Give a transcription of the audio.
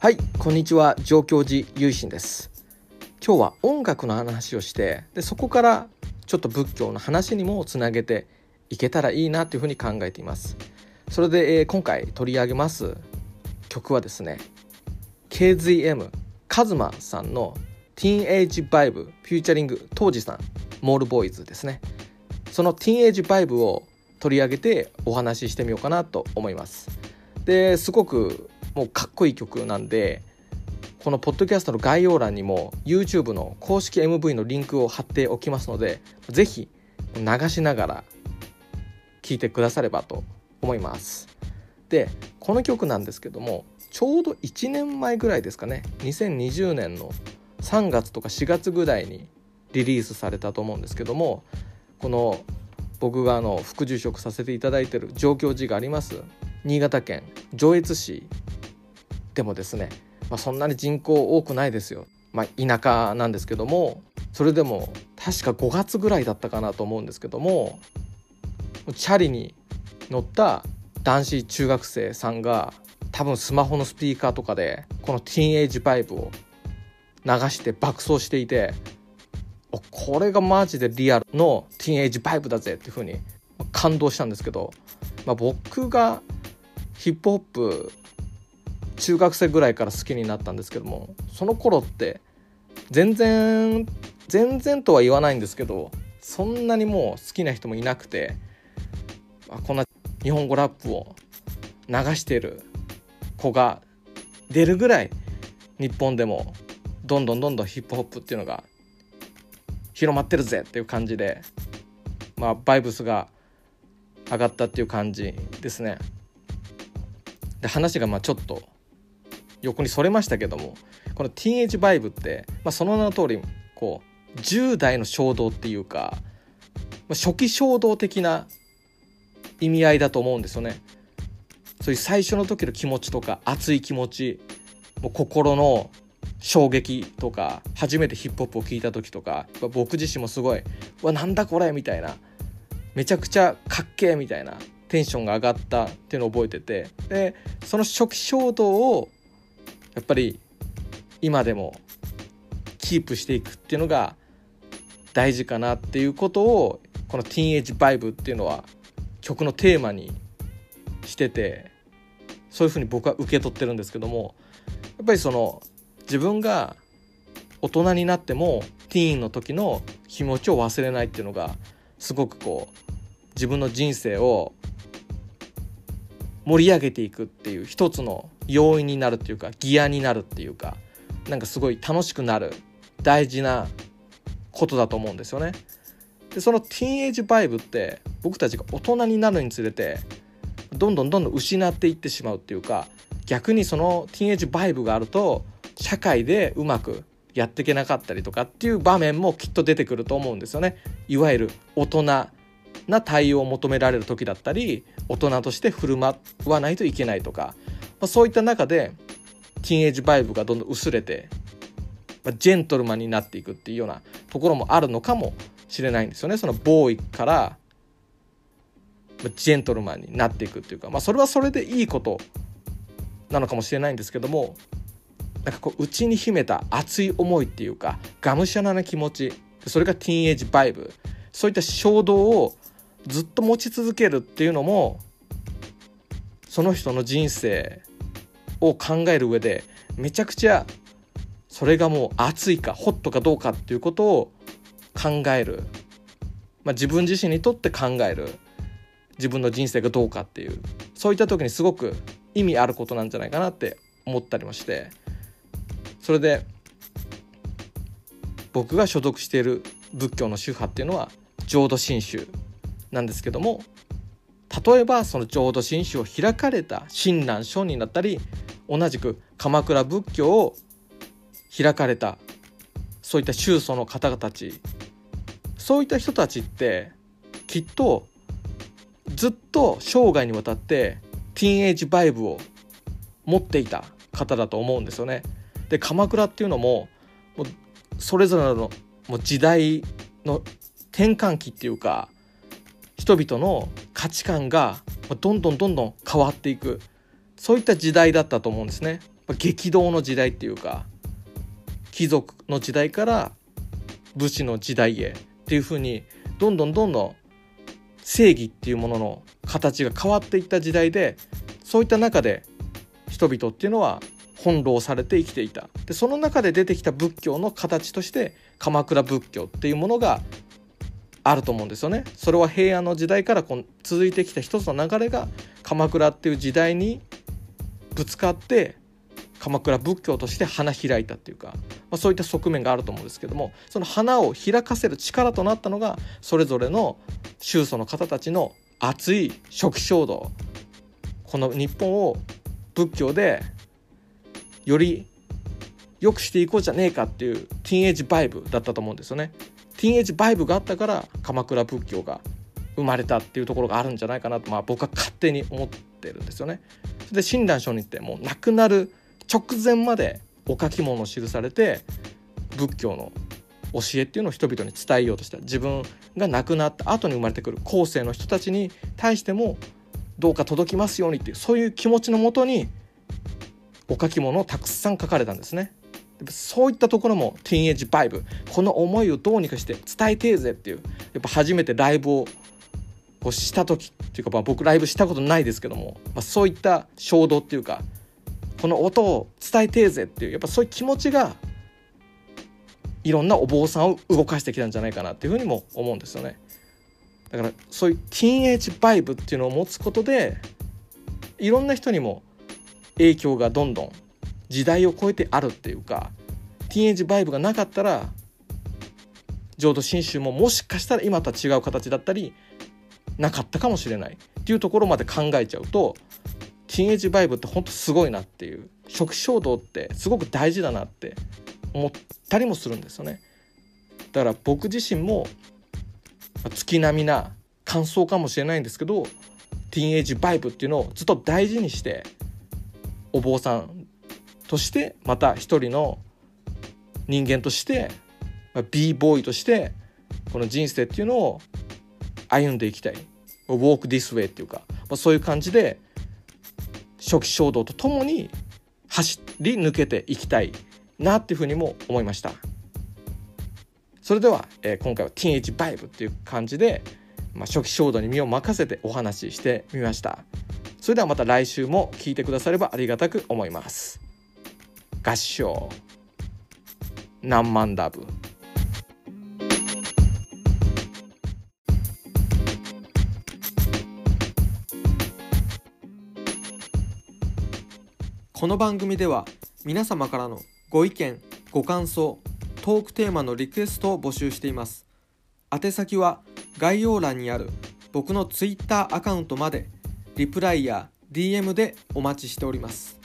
はいこんにちは。上京寺ゆいしんです。今日は音楽の話をしてでそこからちょっと仏教の話にもつなげていけたらいいなというふうに考えています。それで、えー、今回取り上げます。曲はですね KZM カズマさんの TEENAGE VIBE featuring Tohji さん Mall Boyz ですね。その TEENAGE VIBE を取り上げてお話ししてみようかなと思います。ですごくもうかっこいい曲なんでこのポッドキャストの概要欄にも YouTube の公式 MV のリンクを貼っておきますので是非流しながら聴いてくださればと思います。でこの曲なんですけどもちょうど1年前ぐらいですかね2020年の3月とか4月ぐらいにリリースされたと思うんですけどもこの僕があの副住職させていただいてる上京寺があります。新潟県上越市でもですね、まあ、そんなに人口多くないですよ、まあ、田舎なんですけどもそれでも確か5月ぐらいだったかなと思うんですけどもチャリに乗った男子中学生さんが多分スマホのスピーカーとかでこのティーンエイジバイブを流して爆走していてこれがマジでリアルのティーンエイジバイブだぜっていう風に感動したんですけど、まあ、僕がヒップホップ中学生ぐらいから好きになったんですけどもその頃って全然全然とは言わないんですけどそんなにもう好きな人もいなくてこんな日本語ラップを流してる子が出るぐらい日本でもどんどんどんどんヒップホップっていうのが広まってるぜっていう感じでまあバイブスが上がったっていう感じですね。で話がまあちょっと横にそれましたけどもこのティーンエイジバイブって、まあ、その名の通りこう10代の衝動っていうか、まあ、初期衝動的な意味合いだと思うんですよね。そういう最初の時の気持ちとか熱い気持ちもう心の衝撃とか初めてヒップホップを聴いた時とか僕自身もすごい「わなんだこれ」みたいなめちゃくちゃかっけえみたいなテンションが上がったっていうのを覚えててでその初期衝動をやっぱり今でもキープしていくっていうのが大事かなっていうことをこの「ティーンエイジバイブ」っていうのは曲のテーマにしててそういうふうに僕は受け取ってるんですけどもやっぱりその自分が大人になってもティーンの時の気持ちを忘れないっていうのがすごくこう自分の人生を盛り上げていくっていう一つの要因になるっていうかギアになるっていうかなんかすごい楽しくなる大事なことだと思うんですよね。でそのティーンエイジバイブって僕たちが大人になるにつれてどんどんどんどん失っていってしまうっていうか逆にそのティーンエイジバイブがあると社会でうまくやっていけなかったりとかっていう場面もきっと出てくると思うんですよね。いわゆる大人な対応を求められる時だったり大人として振る舞わないといけないとか、まあ、そういった中でティーンエイジバイブがどんどん薄れて、まあ、ジェントルマンになっていくっていうようなところもあるのかもしれないんですよね。そのボーイからジェントルマンになっていくっていうか、まあ、それはそれでいいことなのかもしれないんですけどもなんかこう内に秘めた熱い思いっていうかがむしゃらな気持ちそれがティーンエイジバイブそういった衝動をずっと持ち続けるっていうのもその人の人生を考える上でめちゃくちゃそれがもう熱いかホットかどうかっていうことを考える、まあ、自分自身にとって考える。自分の人生がどうかっていう。そういった時にすごく意味あることなんじゃないかなって思ったりもして。それで僕が所属している仏教の宗派っていうのは浄土真宗。なんですけども例えばその浄土真宗を開かれた親鸞聖人だったり同じく鎌倉仏教を開かれたそういった宗祖の方々たちそういった人たちってきっとずっと生涯にわたってティーンエイジバイブを持っていた方だと思うんですよね。で鎌倉っていうのももうそれぞれのもう時代の転換期っていうか人々の価値観がどんどんどんどん変わっていくそういった時代だったと思うんですね。激動の時代っていうか貴族の時代から武士の時代へっていうふうにどんどんどんどん正義っていうものの形が変わっていった時代でそういった中で人々っていうのは翻弄されて生きていたでその中で出てきた仏教の形として鎌倉仏教っていうものがあると思うんですよね。それは平安の時代からこう続いてきた一つの流れが鎌倉っていう時代にぶつかって鎌倉仏教として花開いたっていうか、まあ、そういった側面があると思うんですけどもその花を開かせる力となったのがそれぞれの宗祖の方たちの熱い初期衝動この日本を仏教でより良くしていこうじゃねえかっていうティーンエイジバイブだったと思うんですよね。ティーンエイジバイブがあったから鎌倉仏教が生まれたっていうところがあるんじゃないかなと、まあ、僕は勝手に思ってるんですよね。で親鸞聖人ってもう亡くなる直前までお書き物を記されて仏教の教えっていうのを人々に伝えようとした自分が亡くなった後に生まれてくる後世の人たちに対してもどうか届きますようにっていうそういう気持ちのもとにお書き物をたくさん書かれたんですね。そういったところもティーンエイジバイブこの思いをどうにかして伝えてえぜっていうやっぱ初めてライブをこうした時っていうか、まあ、僕ライブしたことないですけども、まあ、そういった衝動っていうかこの音を伝えてえぜっていうやっぱそういう気持ちがいろんなお坊さんを動かしてきたんじゃないかなっていうふうにも思うんですよね。だからそういうティーンエイジバイブっていうのを持つことでいろんな人にも影響がどんどん時代を超えてあるっていうかティーンエイジバイブがなかったら浄土真宗ももしかしたら今とは違う形だったりなかったかもしれないっていうところまで考えちゃうとティーンエイジバイブって本当すごいなっていう初期衝動ってすごく大事だなって思ったりもするんですよね。だから僕自身も月並みな感想かもしれないんですけどティーンエイジバイブっていうのをずっと大事にしてお坊さんとしてまた一人の人間として、ま b ボーイとしてこの人生っていうのを歩んでいきたい。walk this way っていうか、まあ、そういう感じで初期衝動とともに走り抜けていきたいなっていうふうにも思いました。それでは、えー、今回はティーンエイジバイブっていう感じで、まあ、初期衝動に身を任せてお話ししてみました。それではまた来週も聞いてくださればありがたく思います。合唱。何万ダブ。この番組では皆様からのご意見ご感想トークテーマのリクエストを募集しています。宛先は概要欄にある僕の Twitter アカウントまでリプライや DM でお待ちしております。